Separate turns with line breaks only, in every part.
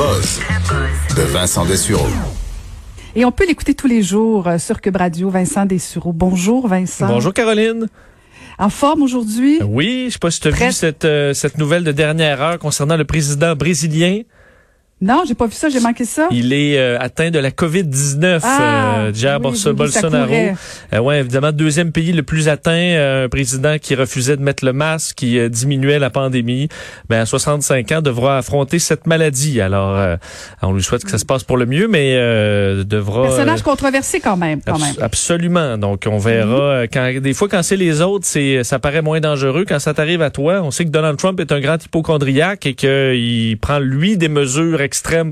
Buzz de Vincent Dessureau.
Et on peut l'écouter tous les jours euh, sur Cube Radio, Vincent Dessureau. Bonjour Vincent.
Bonjour Caroline.
En forme aujourd'hui?
Oui, je sais pas si tu as vu cette, euh, cette nouvelle de dernière heure concernant le président brésilien.
Non, j'ai pas vu ça, j'ai manqué ça.
Il est euh, atteint de la COVID-19,
Ah,
euh, Jair
oui,
Bolsonaro. Euh, ouais, évidemment, deuxième pays le plus atteint, euh, un président qui refusait de mettre le masque, qui euh, diminuait la pandémie. Ben, à 65 ans, devra affronter cette maladie. Alors, euh, on lui souhaite que ça se passe pour le mieux, mais euh, devra...
Personnage
euh,
controversé quand même, quand
Abs-
même.
Absolument. Donc, on verra. euh, Quand, des fois, quand c'est les autres, c'est, ça paraît moins dangereux. Quand ça t'arrive à toi, on sait que Donald Trump est un grand hypochondriaque et qu'il prend, lui, des mesures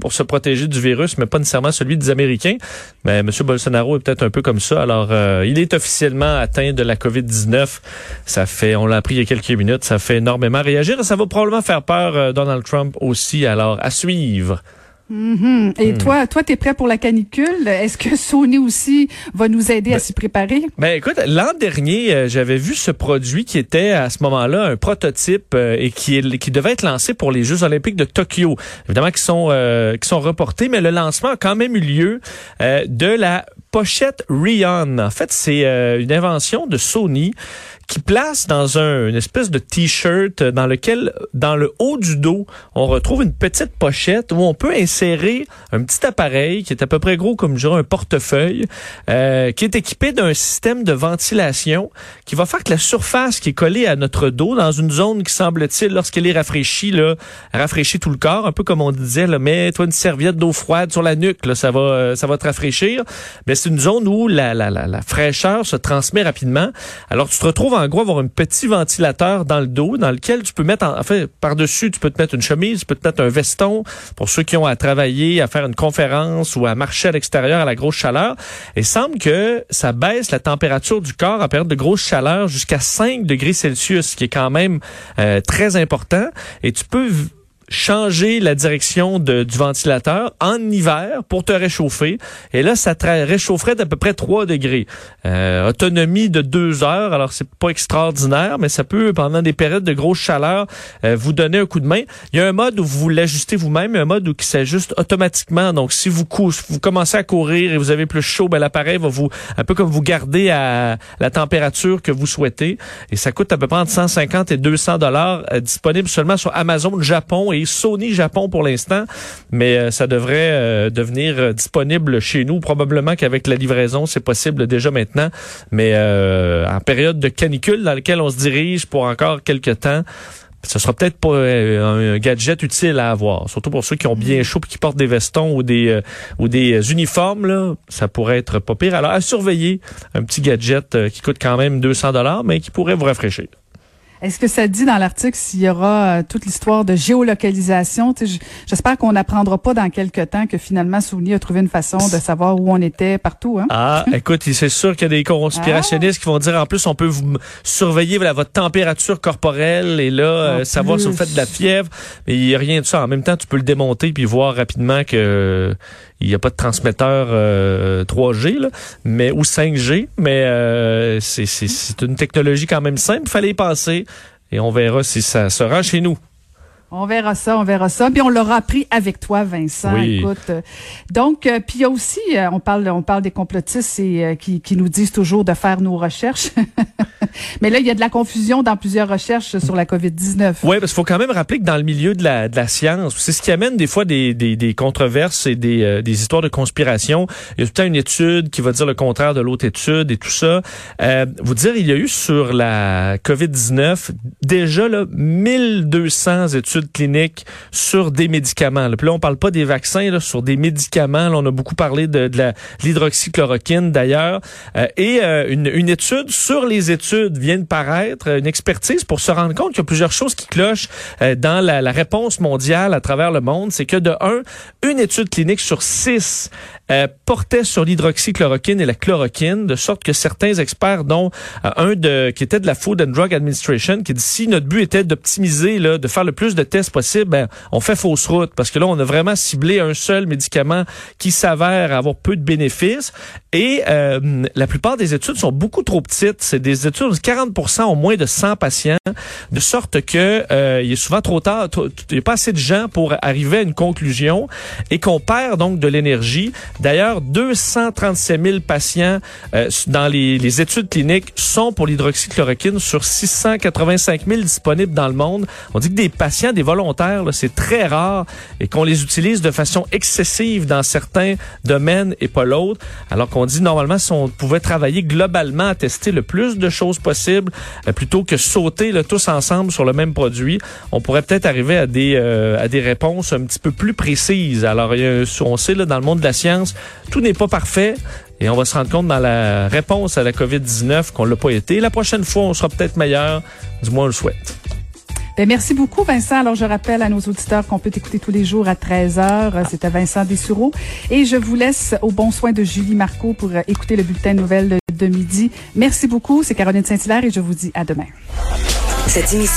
pour se protéger du virus, mais pas nécessairement celui des Américains. Mais M. Bolsonaro est peut-être un peu comme ça. Alors, euh, il est officiellement atteint de la COVID-19. Ça fait, on l'a appris il y a quelques minutes, ça fait énormément réagir. Ça va probablement faire peur euh, Donald Trump aussi. Alors, à suivre.
Mhm. Et
Hmm.
toi, toi, t'es prêt pour la canicule? Est-ce que Sony aussi va nous aider à s'y préparer?
Ben écoute, l'an dernier, euh, j'avais vu ce produit qui était à ce moment-là un prototype euh, et qui, est- qui devait être lancé pour les Jeux olympiques de Tokyo. Évidemment qui sont euh, qui sont reportés, mais le lancement a quand même eu lieu euh, de la pochette Rion. En fait, c'est une invention de Sony qui place dans un, une espèce de t-shirt dans lequel, dans le haut du dos, on retrouve une petite pochette où on peut insérer un petit appareil qui est à peu près gros comme je dirais, un portefeuille, euh, qui est équipé d'un système de ventilation qui va faire que la surface qui est collée à notre dos, dans une zone qui semble-t-il, lorsqu'elle est rafraîchie, là, rafraîchit tout le corps, un peu comme on disait, là, mets-toi une serviette d'eau froide sur la nuque, là, ça va, ça va te rafraîchir. Mais c'est une zone où la, la, la, la fraîcheur se transmet rapidement. Alors, tu te retrouves en gros à avoir un petit ventilateur dans le dos dans lequel tu peux mettre, en, en fait, par-dessus, tu peux te mettre une chemise, tu peux te mettre un veston pour ceux qui ont à travailler, à faire une conférence ou à marcher à l'extérieur à la grosse chaleur. Et il semble que ça baisse la température du corps en période de grosse chaleur jusqu'à 5 degrés Celsius, ce qui est quand même euh, très important. Et tu peux changer la direction de- du ventilateur en hiver pour te réchauffer. Et là, ça te réchaufferait d'à peu près 3 degrés. Euh, autonomie de 2 heures, alors c'est pas extraordinaire, mais ça peut, pendant des périodes de grosse chaleur, euh, vous donner un coup de main. Il y a un mode où vous l'ajustez vous-même, un mode où qui s'ajuste automatiquement. Donc, si vous, vous commencez à courir et vous avez plus chaud, ben, l'appareil va vous, un peu comme vous garder à la température que vous souhaitez. Et ça coûte à peu près entre 150 et 200 dollars, euh, disponible seulement sur Amazon Japon et Sony Japon pour l'instant. Mais euh, ça devrait euh, devenir euh, disponible chez nous. Probablement qu'avec la livraison, c'est possible déjà maintenant. Mais en période de canicule dans laquelle on se dirige pour encore quelques temps, ce sera peut-être pas un gadget utile à avoir, surtout pour ceux qui ont bien chaud et qui portent des vestons ou des euh, ou des uniformes là, ça pourrait être pas pire. Alors à surveiller un petit gadget qui coûte quand même 200 dollars mais qui pourrait vous rafraîchir.
Est-ce que ça dit dans l'article s'il y aura euh, toute l'histoire de géolocalisation? J'espère qu'on n'apprendra pas dans quelques temps que finalement Sony a trouvé une façon de savoir où on était partout. Hein?
Ah, écoute, c'est sûr qu'il y a des conspirationnistes qui vont dire en plus on peut vous surveiller voilà, votre température corporelle et là euh, savoir si vous faites de la fièvre, mais il y a rien de ça. En même temps, tu peux le démonter puis voir rapidement que euh, il n'y a pas de transmetteur euh, 3G là, mais ou 5G, mais euh, c'est une technologie quand même simple, il fallait y penser et on verra si ça se rend chez nous.
On verra ça, on verra ça. Puis on l'aura appris avec toi, Vincent.
Oui.
Écoute, euh, donc, euh, puis il y a aussi, euh, on parle, on parle des complotistes et euh, qui, qui nous disent toujours de faire nos recherches. Mais là, il y a de la confusion dans plusieurs recherches sur la COVID-19.
Oui, parce qu'il faut quand même rappeler que dans le milieu de la, de la science, c'est ce qui amène des fois des, des, des controverses et des, des histoires de conspiration. Il y a tout le temps une étude qui va dire le contraire de l'autre étude et tout ça. Vous dire, il y a eu sur la COVID-19 déjà là, 1200 études études sur des médicaments. Là. Puis on parle pas des vaccins, là, sur des médicaments. Là, on a beaucoup parlé de, l'hydroxychloroquine d'ailleurs. Euh, et euh, une, une, étude sur les études vient de paraître, une expertise pour se rendre compte qu'il y a plusieurs choses qui clochent euh, dans la, la, réponse mondiale à travers le monde. C'est que de un, une étude clinique sur six portait sur l'hydroxychloroquine et la chloroquine, de sorte que certains experts, dont un de qui était de la Food and Drug Administration, qui dit si notre but était d'optimiser, de faire le plus de tests possible, ben, on fait fausse route parce que là, on a vraiment ciblé un seul médicament qui s'avère avoir peu de bénéfices. Et euh, la plupart des études sont beaucoup trop petites. C'est des études où 40 ont moins de 100 patients, de sorte que euh, il est souvent trop tard, il n'y a pas assez de gens pour arriver à une conclusion et qu'on perd donc de l'énergie. D'ailleurs, 237 000 patients euh, dans les, les, études cliniques sont pour l'hydroxychloroquine sur 685 000 disponibles dans le monde. On dit que des patients, des volontaires, c'est très rare et qu'on les utilise de façon excessive dans certains domaines et pas l'autre. Alors dit normalement si on pouvait travailler globalement à tester le plus de choses possibles euh, plutôt que sauter tous ensemble sur le même produit, on pourrait peut-être arriver à des euh, réponses un petit peu plus précises. Alors on sait dans le monde de la science, tout n'est pas parfait. Et on va se rendre compte dans la réponse à la COVID-19 qu'on l'a pas été. La prochaine fois, on sera peut-être meilleur. Du moins, on le souhaite.
Ben, merci beaucoup, Vincent. Alors, je rappelle à nos auditeurs qu'on peut écouter tous les jours à 13h. C'était Vincent Dessureau. Et je vous laisse au bon soin de Julie Marco pour euh, écouter le bulletin de nouvelles de midi. Merci beaucoup. C'est Caroline Saint-Hilaire et je vous dis à demain.